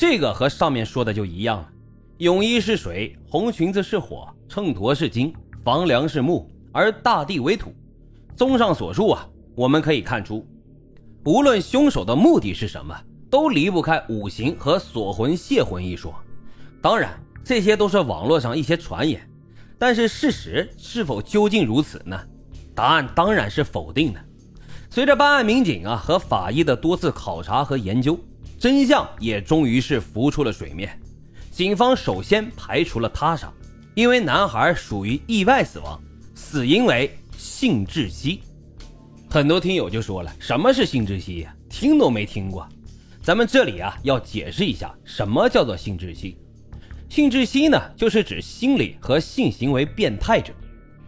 这个和上面说的就一样了。泳衣是水，红裙子是火，秤砣是金，房梁是木，而大地为土。综上所述啊，我们可以看出，无论凶手的目的是什么，都离不开五行和锁魂泄魂一说。当然，这些都是网络上一些传言，但是事实是否究竟如此呢？答案当然是否定的。随着办案民警啊和法医的多次考察和研究，真相也终于是浮出了水面。警方首先排除了他杀，因为男孩属于意外死亡，死因为性窒息。很多听友就说了，什么是性窒息呀？听都没听过。咱们这里啊要解释一下，什么叫做性窒息？性窒息呢，就是指心理和性行为变态者。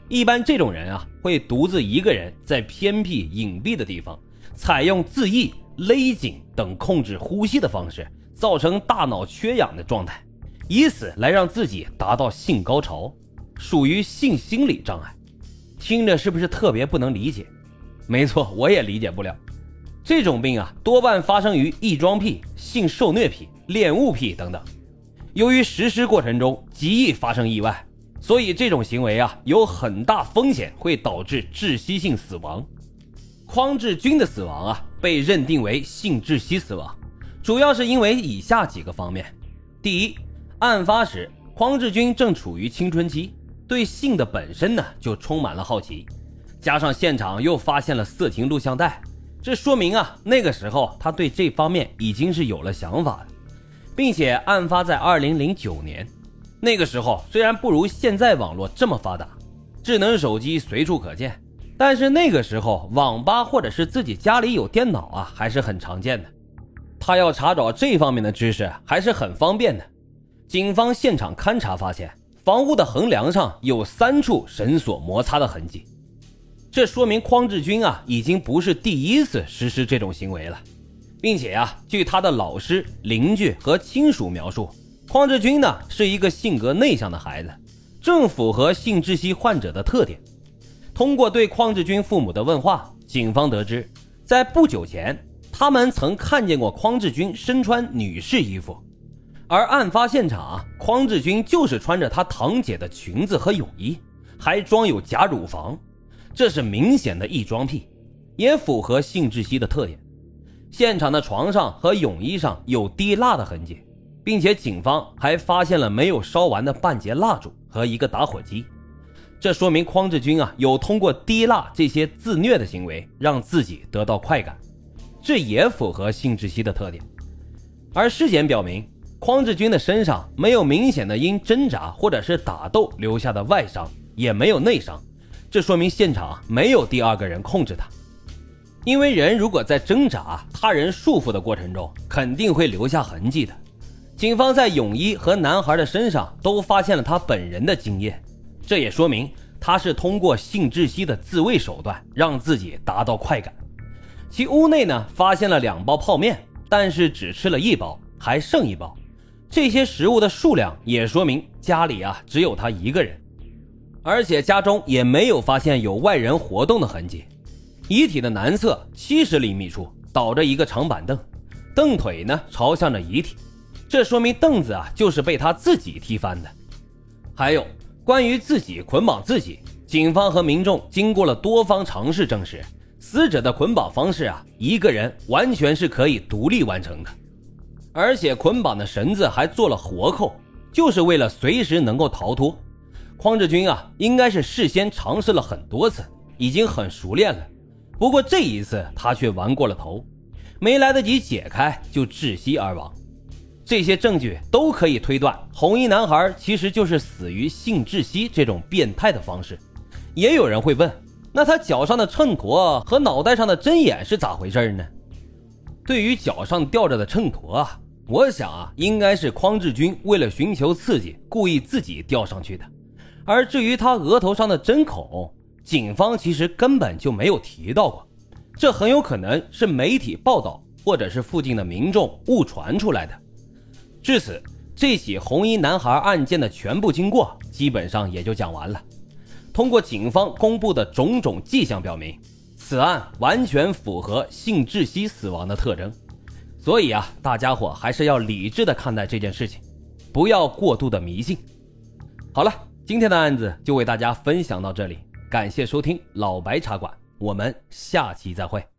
一般这种人啊，会独自一个人在偏僻隐蔽的地方，采用自缢、勒紧等控制呼吸的方式，造成大脑缺氧的状态，以此来让自己达到性高潮，属于性心理障碍。听着是不是特别不能理解？没错，我也理解不了。这种病啊，多半发生于异装癖、性受虐癖、恋物癖等等。由于实施过程中极易发生意外。所以这种行为啊，有很大风险会导致窒息性死亡。匡志军的死亡啊，被认定为性窒息死亡，主要是因为以下几个方面：第一，案发时匡志军正处于青春期，对性的本身呢就充满了好奇，加上现场又发现了色情录像带，这说明啊，那个时候他对这方面已经是有了想法的，并且案发在二零零九年。那个时候虽然不如现在网络这么发达，智能手机随处可见，但是那个时候网吧或者是自己家里有电脑啊还是很常见的。他要查找这方面的知识还是很方便的。警方现场勘查发现，房屋的横梁上有三处绳索摩擦的痕迹，这说明匡志军啊已经不是第一次实施这种行为了，并且啊，据他的老师、邻居和亲属描述。匡志军呢是一个性格内向的孩子，正符合性窒息患者的特点。通过对匡志军父母的问话，警方得知，在不久前，他们曾看见过匡志军身穿女士衣服，而案发现场，匡志军就是穿着他堂姐的裙子和泳衣，还装有假乳房，这是明显的异装癖，也符合性窒息的特点。现场的床上和泳衣上有滴蜡的痕迹。并且警方还发现了没有烧完的半截蜡烛和一个打火机，这说明匡志军啊有通过滴蜡这些自虐的行为让自己得到快感，这也符合性窒息的特点。而尸检表明，匡志军的身上没有明显的因挣扎或者是打斗留下的外伤，也没有内伤，这说明现场没有第二个人控制他。因为人如果在挣扎、他人束缚的过程中，肯定会留下痕迹的。警方在泳衣和男孩的身上都发现了他本人的精液，这也说明他是通过性窒息的自卫手段让自己达到快感。其屋内呢发现了两包泡面，但是只吃了一包，还剩一包。这些食物的数量也说明家里啊只有他一个人，而且家中也没有发现有外人活动的痕迹。遗体的南侧七十厘米处倒着一个长板凳，凳腿呢朝向着遗体。这说明凳子啊就是被他自己踢翻的。还有关于自己捆绑自己，警方和民众经过了多方尝试证实，死者的捆绑方式啊，一个人完全是可以独立完成的，而且捆绑的绳子还做了活扣，就是为了随时能够逃脱。匡志军啊，应该是事先尝试了很多次，已经很熟练了。不过这一次他却玩过了头，没来得及解开就窒息而亡。这些证据都可以推断，红衣男孩其实就是死于性窒息这种变态的方式。也有人会问，那他脚上的秤砣和脑袋上的针眼是咋回事呢？对于脚上吊着的秤砣啊，我想啊，应该是匡志军为了寻求刺激，故意自己吊上去的。而至于他额头上的针孔，警方其实根本就没有提到过，这很有可能是媒体报道或者是附近的民众误传出来的。至此，这起红衣男孩案件的全部经过基本上也就讲完了。通过警方公布的种种迹象表明，此案完全符合性窒息死亡的特征。所以啊，大家伙还是要理智的看待这件事情，不要过度的迷信。好了，今天的案子就为大家分享到这里，感谢收听老白茶馆，我们下期再会。